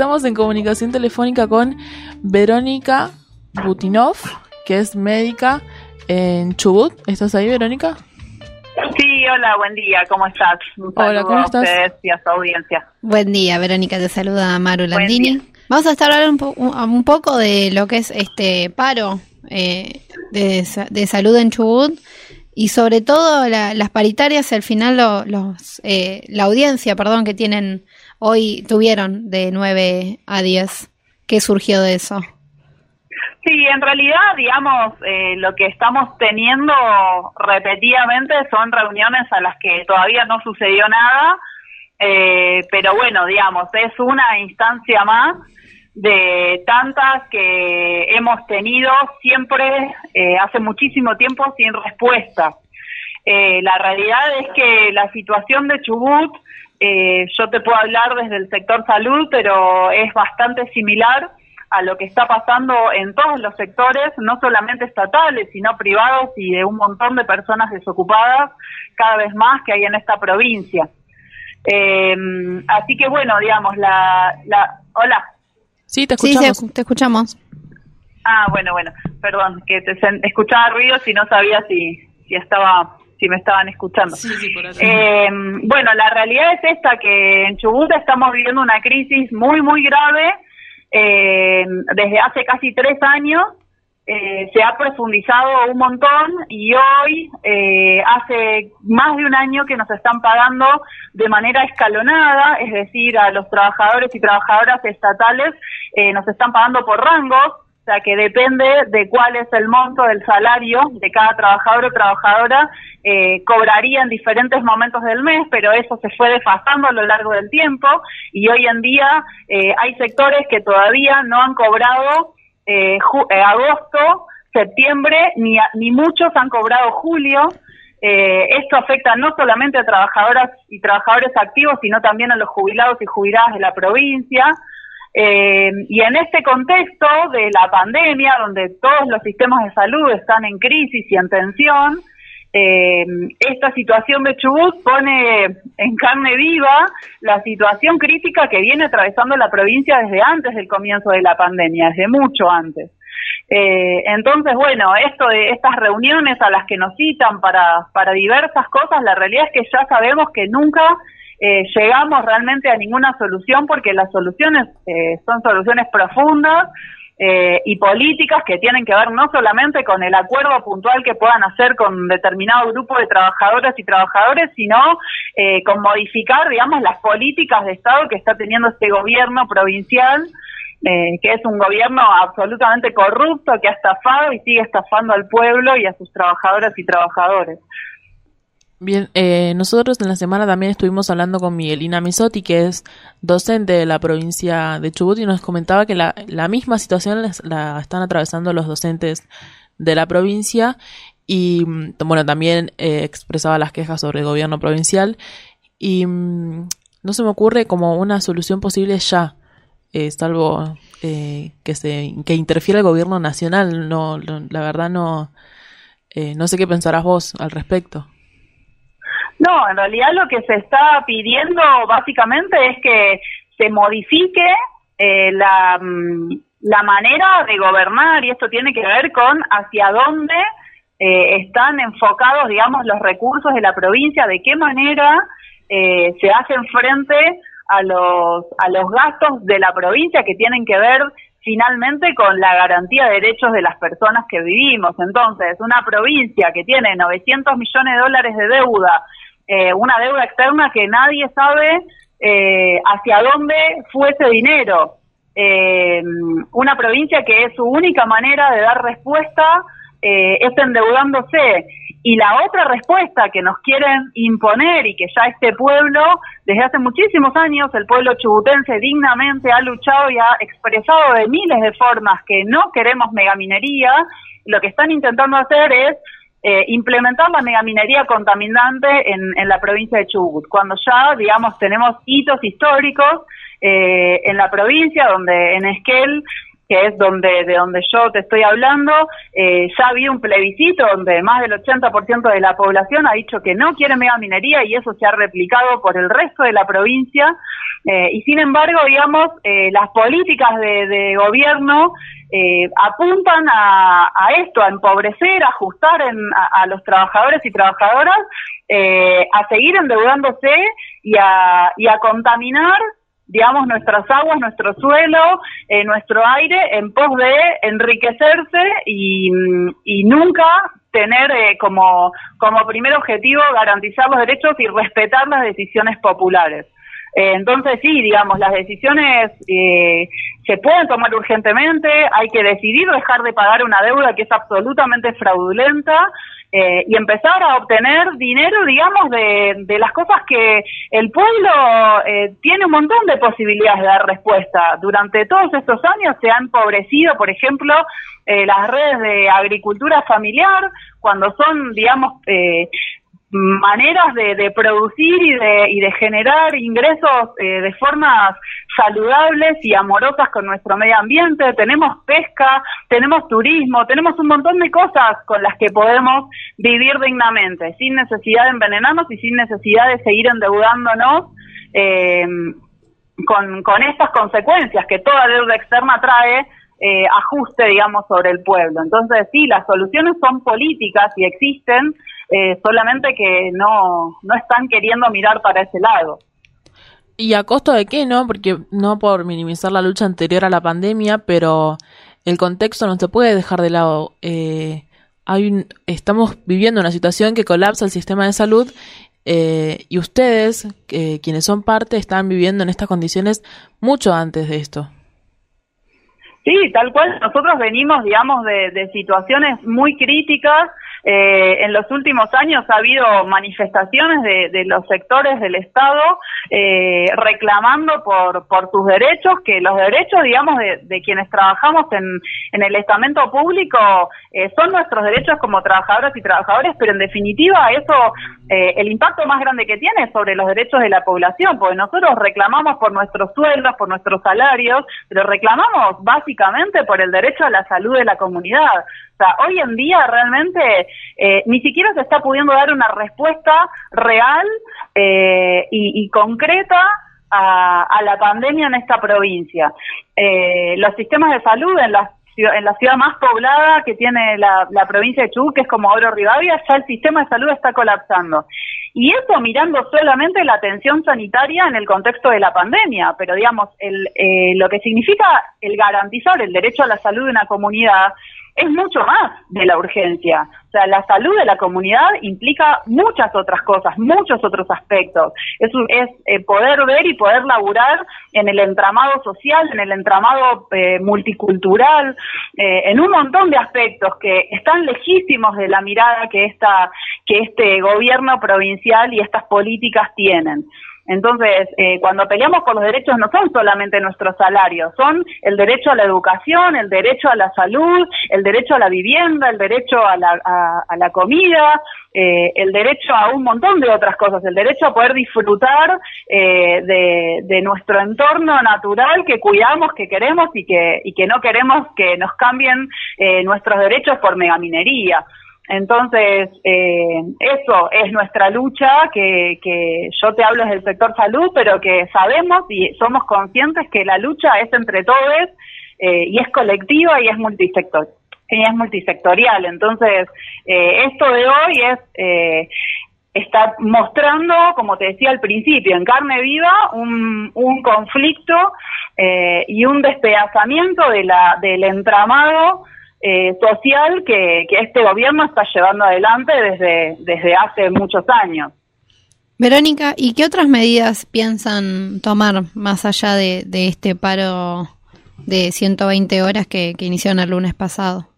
Estamos en comunicación telefónica con Verónica Butinov, que es médica en Chubut. ¿Estás ahí, Verónica? Sí, hola, buen día, ¿cómo estás? hola, ¿cómo estás? A y a su audiencia. Buen día, Verónica, te saluda Maru Landini. Vamos a estar hablando un, poco de lo que es este paro eh, de, salud en Chubut y sobre todo las paritarias, al final los, eh, la audiencia, perdón, que tienen hoy tuvieron de 9 a 10. ¿Qué surgió de eso? Sí, en realidad, digamos, eh, lo que estamos teniendo repetidamente son reuniones a las que todavía no sucedió nada, eh, pero bueno, digamos, es una instancia más de tantas que hemos tenido siempre eh, hace muchísimo tiempo sin respuesta. la realidad es que la situación de Chubut eh, yo te puedo hablar desde el sector salud, pero es bastante similar a lo que está pasando en todos los sectores, no solamente estatales, sino privados y de un montón de personas desocupadas cada vez más que hay en esta provincia. Eh, así que bueno, digamos, la, la... Hola. Sí, te escuchamos. te escuchamos. Ah, bueno, bueno, perdón, que te escuchaba ruido y no sabía si, si estaba si me estaban escuchando. Eh, bueno, la realidad es esta, que en Chubut estamos viviendo una crisis muy, muy grave. Eh, desde hace casi tres años eh, se ha profundizado un montón y hoy hace más de un año que nos están pagando de manera escalonada, es decir, a los trabajadores y trabajadoras estatales nos están pagando por rangos, sea que depende de cuál es el monto del salario de cada trabajador o trabajadora eh, cobraría en diferentes momentos del mes, pero eso se fue desfasando a lo largo del tiempo y hoy en día eh, hay sectores que todavía no han cobrado eh, eh, agosto, septiembre, ni, ni muchos han cobrado julio. esto afecta no solamente a trabajadoras y trabajadores activos, sino también a los jubilados y jubiladas de la provincia. Y en este contexto de la pandemia, donde todos los sistemas de salud están en crisis y en tensión, eh, esta situación de Chubut pone en carne viva la situación crítica que viene atravesando la provincia desde antes del comienzo de la pandemia, desde mucho antes. Eh, entonces, bueno, esto de estas reuniones a las que nos citan para, para diversas cosas, la realidad es que ya sabemos que nunca eh, llegamos realmente a ninguna solución porque las soluciones eh, son soluciones profundas, eh, y políticas que tienen que ver no solamente con el acuerdo puntual que puedan hacer con determinado grupo de trabajadoras y trabajadores, sino eh, con modificar, digamos, las políticas de Estado que está teniendo este gobierno provincial. Eh, que es un gobierno absolutamente corrupto que ha estafado y sigue estafando al pueblo y a sus trabajadoras y trabajadores. Bien, eh, nosotros en la semana también estuvimos hablando con Miguelina Misotti, que es docente de la provincia de Chubut, y nos comentaba que la, la misma situación la están atravesando los docentes de la provincia y, mm, bueno, también eh, expresaba las quejas sobre el gobierno provincial y mm, no se me ocurre como una solución posible ya, eh, salvo eh, que se que interfiera el gobierno nacional. No, la verdad no, eh, no sé qué pensarás vos al respecto. No, en realidad lo que se está pidiendo básicamente es que se modifique eh, la, mm, la manera de gobernar y esto tiene que ver con hacia dónde eh, están enfocados, digamos, los recursos de la provincia, de qué manera eh, se hacen frente a los, a los gastos de la provincia que tienen que ver finalmente con la garantía de derechos de las personas que vivimos. Entonces, una provincia que tiene 900 millones de dólares de deuda eh, una deuda externa que nadie sabe eh, hacia dónde fue ese dinero. Eh, una provincia que es su única manera de dar respuesta es endeudándose. Y la otra respuesta que nos quieren imponer y que ya este pueblo, desde hace muchísimos años, el pueblo chubutense dignamente ha luchado y ha expresado de miles de formas que no queremos megaminería, lo que están intentando hacer es eh, implementar la megaminería contaminante en, en, la provincia de Chubut, cuando ya, digamos, tenemos hitos históricos eh, en la provincia, donde en Esquel que es donde de donde yo te estoy hablando, eh, ya había un plebiscito donde más del 80% de la población ha dicho que no quiere megaminería y eso se ha replicado por el resto de la provincia. Eh, y sin embargo, digamos, eh, las políticas de, gobierno apuntan a, esto, a empobrecer, a ajustar a, los trabajadores y trabajadoras, a seguir endeudándose y a, y a contaminar digamos, nuestras aguas, nuestro suelo, eh, nuestro aire, en pos de enriquecerse y, nunca tener eh, como, como primer objetivo garantizar los derechos y respetar las decisiones populares. Eh, entonces sí, digamos, las decisiones se pueden tomar urgentemente, hay que decidir dejar de pagar una deuda que es absolutamente fraudulenta, eh, y empezar a obtener dinero, digamos, de, de las cosas que el pueblo eh, tiene un montón de posibilidades de dar respuesta. Durante todos estos años se han empobrecido, por ejemplo, eh, las redes de agricultura familiar, cuando son, digamos, eh, maneras de, de, producir y de, y de generar ingresos eh, de formas saludables y amorosas con nuestro medio ambiente. Tenemos pesca, tenemos turismo, tenemos un montón de cosas con las que podemos vivir dignamente, sin necesidad de envenenarnos y sin necesidad de seguir endeudándonos. Eh, con, estas consecuencias que toda deuda externa trae, eh, ajuste, digamos, sobre el pueblo. Entonces, sí, las soluciones son políticas y existen, eh, solamente que no, no están queriendo mirar para ese lado. ¿Y a costo de qué, no? Porque no por minimizar la lucha anterior a la pandemia, pero el contexto no se puede dejar de lado. Eh, hay estamos viviendo una situación que colapsa el sistema de salud eh, y ustedes, quienes son parte, están viviendo en estas condiciones mucho antes de esto. Sí, tal cual. Nosotros venimos, digamos, de situaciones muy críticas eh, en los últimos años ha habido manifestaciones de, los sectores del Estado eh, reclamando por, por sus derechos, que los derechos, digamos, de, quienes trabajamos en, en, el estamento público eh, son nuestros derechos como trabajadoras y trabajadores, pero en definitiva eso, eh, el impacto más grande que tiene es sobre los derechos de la población, porque nosotros reclamamos por nuestros sueldos, por nuestros salarios, pero reclamamos básicamente por el derecho a la salud de la comunidad. Sea, hoy en día realmente eh, ni siquiera se está pudiendo dar una respuesta real eh, y, concreta a, la pandemia en esta provincia. Eh, los sistemas de salud en las en la ciudad más poblada que tiene la, provincia de Chubut, que es como Oro Rivadavia, ya el sistema de salud está colapsando. Y eso mirando solamente la atención sanitaria en el contexto de la pandemia, pero digamos, el, lo que significa el garantizar el derecho a la salud de una comunidad es mucho más de la urgencia. O sea, la salud de la comunidad implica muchas otras cosas, muchos otros aspectos. Es, es eh, poder ver y poder laburar en el entramado social, en el entramado eh, multicultural, eh, en un montón de aspectos que están lejísimos de la mirada que, esta, que este gobierno provincial y estas políticas tienen. Entonces, eh, cuando peleamos por los derechos no son solamente nuestros salarios, son el derecho a la educación, el derecho a la salud, el derecho a la vivienda, el derecho a la, comida, eh, el derecho a un montón de otras cosas, el derecho a poder disfrutar eh, de, de, nuestro entorno natural que cuidamos, que queremos y que, y que no queremos que nos cambien eh, nuestros derechos por megaminería. Entonces, eh, eso es nuestra lucha, que, que yo te hablo desde el sector salud, pero que sabemos y somos conscientes que la lucha es entre todos eh, y es colectiva y es multisector y es multisectorial. Entonces, eh, esto de hoy es eh, está mostrando, como te decía al principio, en carne viva un, un conflicto eh, y un despedazamiento de la, del entramado eh, social que, este gobierno está llevando adelante desde, desde hace muchos años. Verónica, ¿y qué otras medidas piensan tomar más allá de, este paro de 120 horas que, que iniciaron el lunes pasado?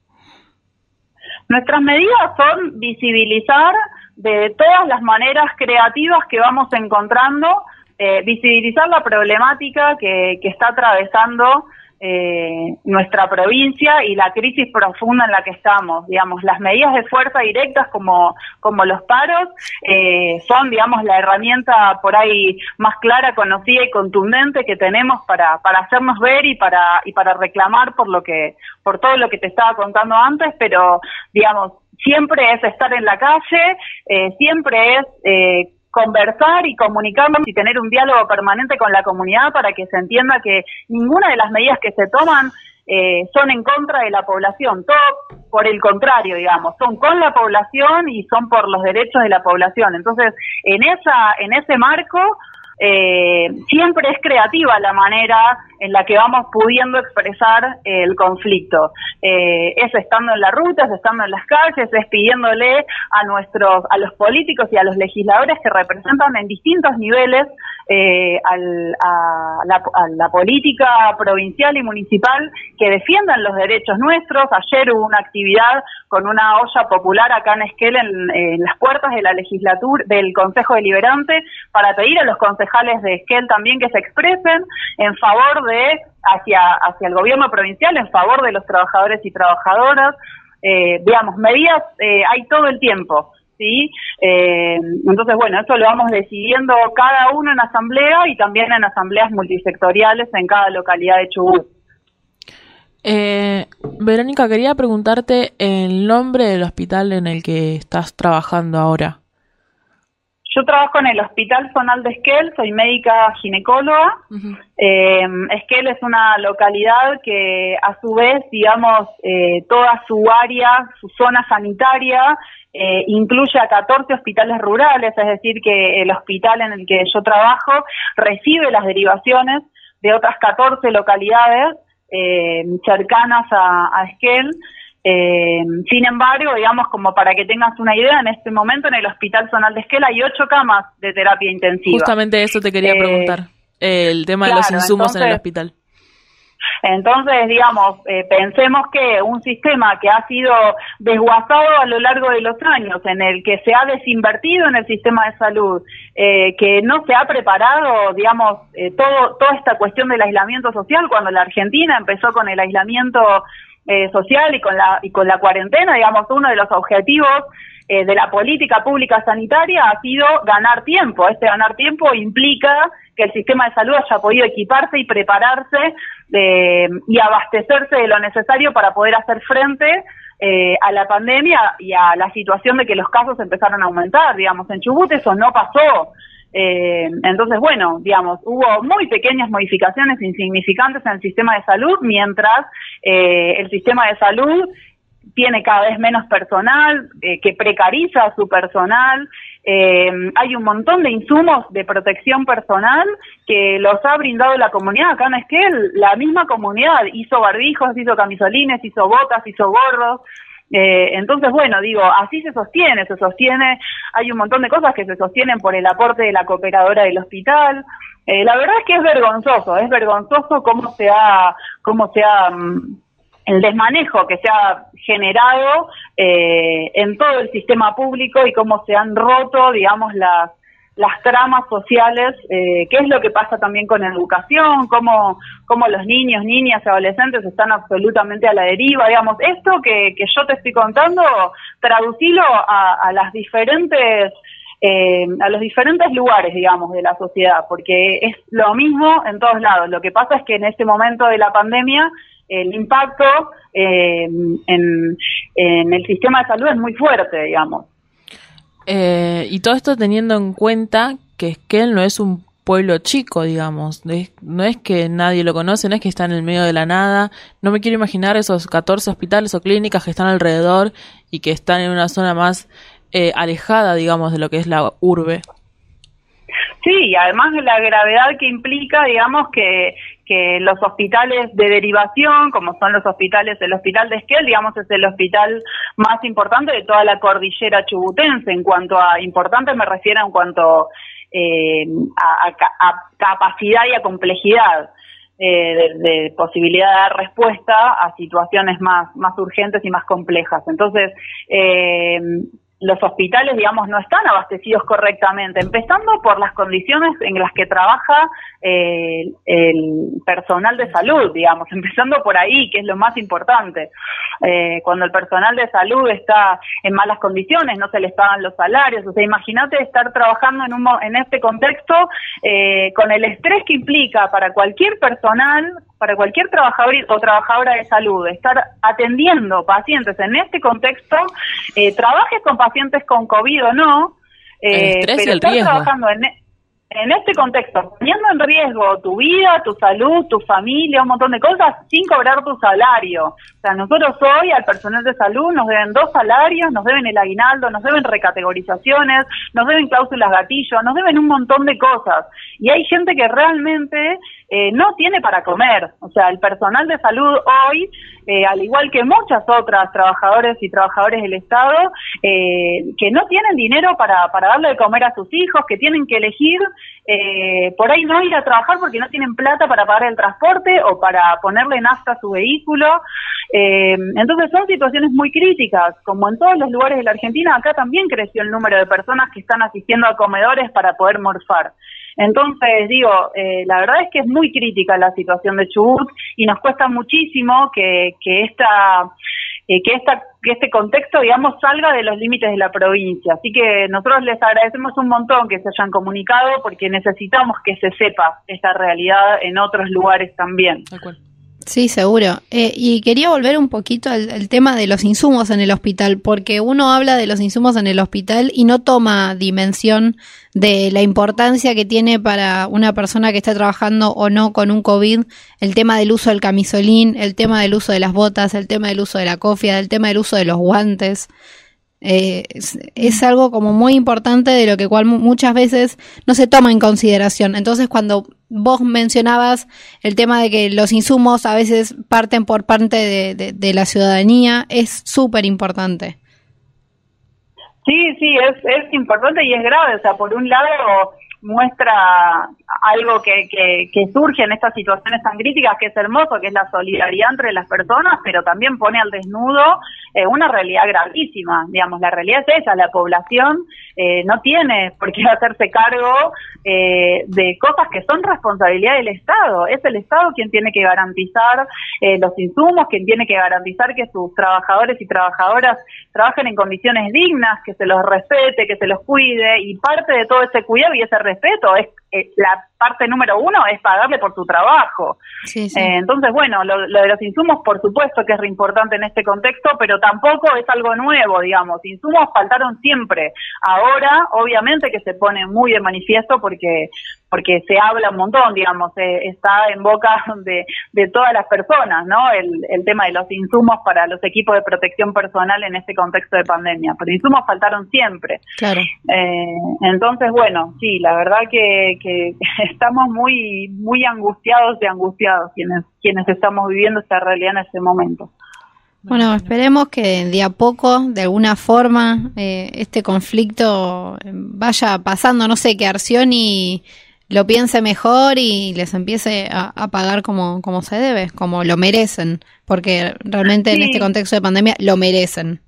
Nuestras medidas son visibilizar de todas las maneras creativas que vamos encontrando, eh, visibilizar la problemática que, que está atravesando eh, nuestra provincia y la crisis profunda en la que estamos. Digamos, las medidas de fuerza directas como, como los paros eh, son, digamos, la herramienta por ahí más clara, conocida y contundente que tenemos para, para hacernos ver y para, y para reclamar por lo que, por todo lo que te estaba contando antes, pero, digamos, siempre es estar en la calle, eh, siempre es eh, conversar y comunicarnos y tener un diálogo permanente con la comunidad para que se entienda que ninguna de las medidas que se toman eh, son en contra de la población, todo por el contrario, digamos, son con la población y son por los derechos de la población. Entonces, en esa, en ese marco, eh, siempre es creativa la manera en la que vamos pudiendo expresar el conflicto. Eh, es estando en la ruta, es estando en las calles, es pidiéndole a nuestros, a los políticos y a los legisladores que representan en distintos niveles eh, a, la, política provincial y municipal que defiendan los derechos nuestros. Ayer hubo una actividad con una olla popular acá en Esquel en, las puertas de la legislatura del Consejo Deliberante para pedir a los de Esquel también que se expresen en favor de hacia hacia el gobierno provincial en favor de los trabajadores y trabajadoras. Eh, digamos, medidas eh, hay todo el tiempo. ¿sí? Eh, entonces, bueno, eso lo vamos decidiendo cada uno en asamblea y también en asambleas multisectoriales en cada localidad de Chubut. Eh, Verónica, quería preguntarte el nombre del hospital en el que estás trabajando ahora. Yo trabajo en el Hospital Zonal de Esquel, soy médica ginecóloga. eh, Esquel es una localidad que a su vez, digamos, eh, toda su área, su zona sanitaria, eh, incluye a 14 hospitales rurales, es decir, que el hospital en el que yo trabajo recibe las derivaciones de otras 14 localidades eh, cercanas a, Esquel. Eh, sin embargo, digamos, como para que tengas una idea, en este momento en el Hospital Zonal de Esquel hay ocho camas de terapia intensiva. Justamente eso te quería preguntar, el tema de los insumos en el hospital. Entonces, digamos, eh, pensemos que un sistema que ha sido desguazado a lo largo de los años, en el que se ha desinvertido en el sistema de salud, eh, que no se ha preparado, digamos, eh, todo, toda esta cuestión del aislamiento social, cuando la Argentina empezó con el aislamiento social y con la y con la cuarentena, digamos, uno de los objetivos de la política pública sanitaria ha sido ganar tiempo. Este ganar tiempo implica que el sistema de salud haya podido equiparse y prepararse eh, y abastecerse de lo necesario para poder hacer frente eh, a la pandemia y a la situación de que los casos empezaron a aumentar. Digamos, en Chubut eso no pasó. Eh, entonces, bueno, digamos, hubo muy pequeñas modificaciones insignificantes en el sistema de salud, mientras el sistema de salud tiene cada vez menos personal, que precariza a su personal, eh, hay un montón de insumos de protección personal que los ha brindado la comunidad. Acá en Esquel, la misma comunidad hizo barbijos, hizo camisolines, hizo botas, hizo gorros. Eh, entonces, bueno, digo, así se sostiene, se sostiene, hay un montón de cosas que se sostienen por el aporte de la cooperadora del hospital. Eh, la verdad es que es vergonzoso, es vergonzoso cómo se ha, cómo se ha mm, el desmanejo que se ha generado eh, en todo el sistema público y cómo se han roto, digamos, las, las tramas sociales, eh, qué es lo que pasa también con educación, cómo, cómo los niños, niñas y adolescentes están absolutamente a la deriva, digamos, esto que, que yo te estoy contando, traducilo a, a las diferentes eh, a los diferentes lugares, digamos, de la sociedad, porque es lo mismo en todos lados. Lo que pasa es que en este momento de la pandemia el impacto eh, en, el sistema de salud es muy fuerte, digamos. Eh, y todo esto teniendo en cuenta que Esquel no es un pueblo chico, digamos. no es que nadie lo conoce, no es que está en el medio de la nada. No me quiero imaginar esos 14 hospitales o clínicas que están alrededor y que están en una zona más eh, alejada, digamos, de lo que es la urbe. Sí, y además de la gravedad que implica, digamos, que, que los hospitales de derivación, como son los hospitales, el hospital de Esquel, digamos, es el hospital más importante de toda la cordillera chubutense. En cuanto a importante me refiero en cuanto eh, a, capacidad y a complejidad. Eh, de, posibilidad de dar respuesta a situaciones más, más urgentes y más complejas. Entonces, eh, los hospitales, digamos, no están abastecidos correctamente, empezando por las condiciones en las que trabaja eh, el personal de salud, digamos, empezando por ahí, que es lo más importante. Eh, cuando el personal de salud está en malas condiciones, no se les pagan los salarios, o sea, imagínate estar trabajando en, un, en este contexto eh, con el estrés que implica para cualquier personal, para cualquier trabajador o trabajadora de salud, estar atendiendo pacientes en este contexto, eh, trabajes con pacientes con COVID o no, eh, pero estar trabajando en, en este contexto, poniendo en riesgo tu vida, tu salud, tu familia, un montón de cosas, sin cobrar tu salario. O sea, nosotros hoy al personal de salud nos deben dos salarios, nos deben el aguinaldo, nos deben recategorizaciones, nos deben cláusulas gatillo, nos deben un montón de cosas. Y hay gente que realmente eh, no tiene para comer. O sea, el personal de salud hoy, eh, al igual que muchas otras trabajadores y trabajadores del Estado, eh, que no tienen dinero para, para darle de comer a sus hijos, que tienen que elegir por ahí no ir a trabajar porque no tienen plata para pagar el transporte o para ponerle nafta a su vehículo. entonces son situaciones muy críticas. Como en todos los lugares de la Argentina, acá también creció el número de personas que están asistiendo a comedores para poder morfar. Entonces, digo, eh, la verdad es que es muy crítica la situación de Chubut y nos cuesta muchísimo que, que esta eh, que, esta, que este contexto, digamos, salga de los límites de la provincia. Así que nosotros les agradecemos un montón que se hayan comunicado porque necesitamos que se sepa esta realidad en otros lugares también. Sí, seguro. Eh, y quería volver un poquito al, tema de los insumos en el hospital, porque uno habla de los insumos en el hospital y no toma dimensión de la importancia que tiene para una persona que está trabajando o no con un COVID el tema del uso del camisolín, el tema del uso de las botas, el tema del uso de la cofia, el tema del uso de los guantes. Eh, es, algo como muy importante de lo que cual muchas veces no se toma en consideración. Entonces, cuando vos mencionabas el tema de que los insumos a veces parten por parte de, de, la ciudadanía, es súper importante. Sí, sí, es, es importante y es grave. O sea, por un lado muestra algo que, que, surge en estas situaciones tan críticas, que es hermoso, que es la solidaridad entre las personas, pero también pone al desnudo eh, una realidad gravísima. Digamos, la realidad es esa, la población eh, no tiene por qué hacerse cargo eh, de cosas que son responsabilidad del Estado. Es el Estado quien tiene que garantizar los insumos, quien tiene que garantizar que sus trabajadores y trabajadoras trabajen en condiciones dignas, que se los respete, que se los cuide, y parte de todo ese cuidado y ese respeto es eh, la parte número uno es pagarle por tu trabajo. Eh, entonces, bueno, lo, de los insumos, por supuesto que es re importante en este contexto, pero tampoco es algo nuevo, digamos. Insumos faltaron siempre. Ahora, obviamente que se pone muy de manifiesto porque porque se habla un montón, digamos, eh, está en boca de, de, todas las personas, ¿no? El, el tema de los insumos para los equipos de protección personal en este contexto de pandemia. Pero insumos faltaron siempre. Claro. Eh, entonces, bueno, sí, la verdad que, que estamos muy, muy angustiados y angustiados quienes, quienes estamos viviendo esta realidad en este momento. Bueno, esperemos que de a poco, de alguna forma, eh, este conflicto vaya pasando, no sé, que Arcioni lo piense mejor y les empiece a, pagar como, como se debe, como lo merecen, porque realmente en este contexto de pandemia lo merecen.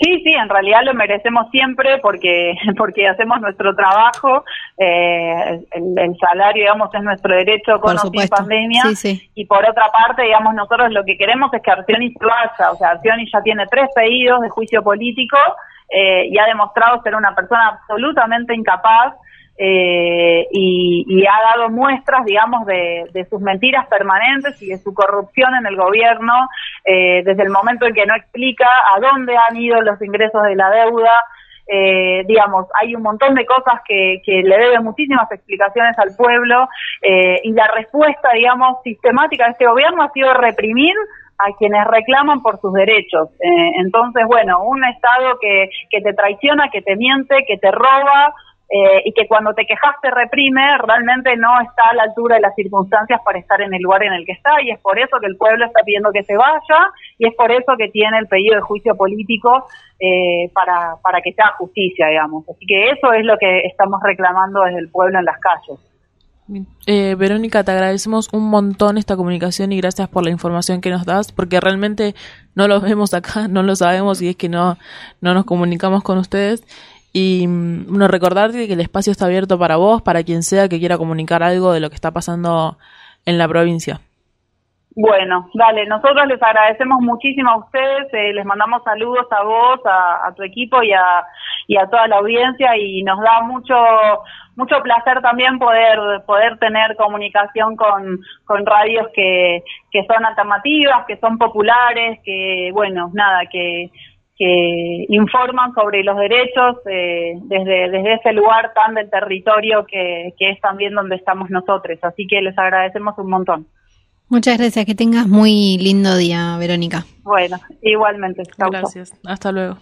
Sí, sí, en realidad lo merecemos siempre porque porque hacemos nuestro trabajo, eh, el, salario, digamos, es nuestro derecho con o sin pandemia. Y por otra parte, digamos, nosotros lo que queremos es que Arcioni se vaya, o sea, Arcioni ya tiene tres pedidos de juicio político eh, y ha demostrado ser una persona absolutamente incapaz eh, y, ha dado muestras, digamos, de, sus mentiras permanentes y de su corrupción en el gobierno eh, desde el momento en que no explica a dónde han ido los ingresos de la deuda. Eh, digamos, hay un montón de cosas que, que le deben muchísimas explicaciones al pueblo y la respuesta, digamos, sistemática de este gobierno ha sido reprimir a quienes reclaman por sus derechos. entonces, bueno, un Estado que, que te traiciona, que te miente, que te roba, eh, y que cuando te quejas te reprime, realmente no está a la altura de las circunstancias para estar en el lugar en el que está y es por eso que el pueblo está pidiendo que se vaya y es por eso que tiene el pedido de juicio político eh, para, para que sea justicia, digamos. Así que eso es lo que estamos reclamando desde el pueblo en las calles. Eh, Verónica, te agradecemos un montón esta comunicación y gracias por la información que nos das, porque realmente no los vemos acá, no lo sabemos y es que no, no nos comunicamos con ustedes. Y mm, bueno, recordarte que el espacio está abierto para vos, para quien sea que quiera comunicar algo de lo que está pasando en la provincia. Bueno, dale, nosotros les agradecemos muchísimo a ustedes, eh, les mandamos saludos a vos, a, tu equipo y a, y a toda la audiencia y nos da mucho mucho placer también poder poder tener comunicación con, con radios que, que son alternativas, que son populares, que bueno, nada, que que informan sobre los derechos eh, desde, desde ese lugar tan del territorio que, que es también donde estamos nosotros. Así que les agradecemos un montón. Muchas gracias, que tengas muy lindo día, Verónica. Bueno, igualmente. Gracias, hasta luego.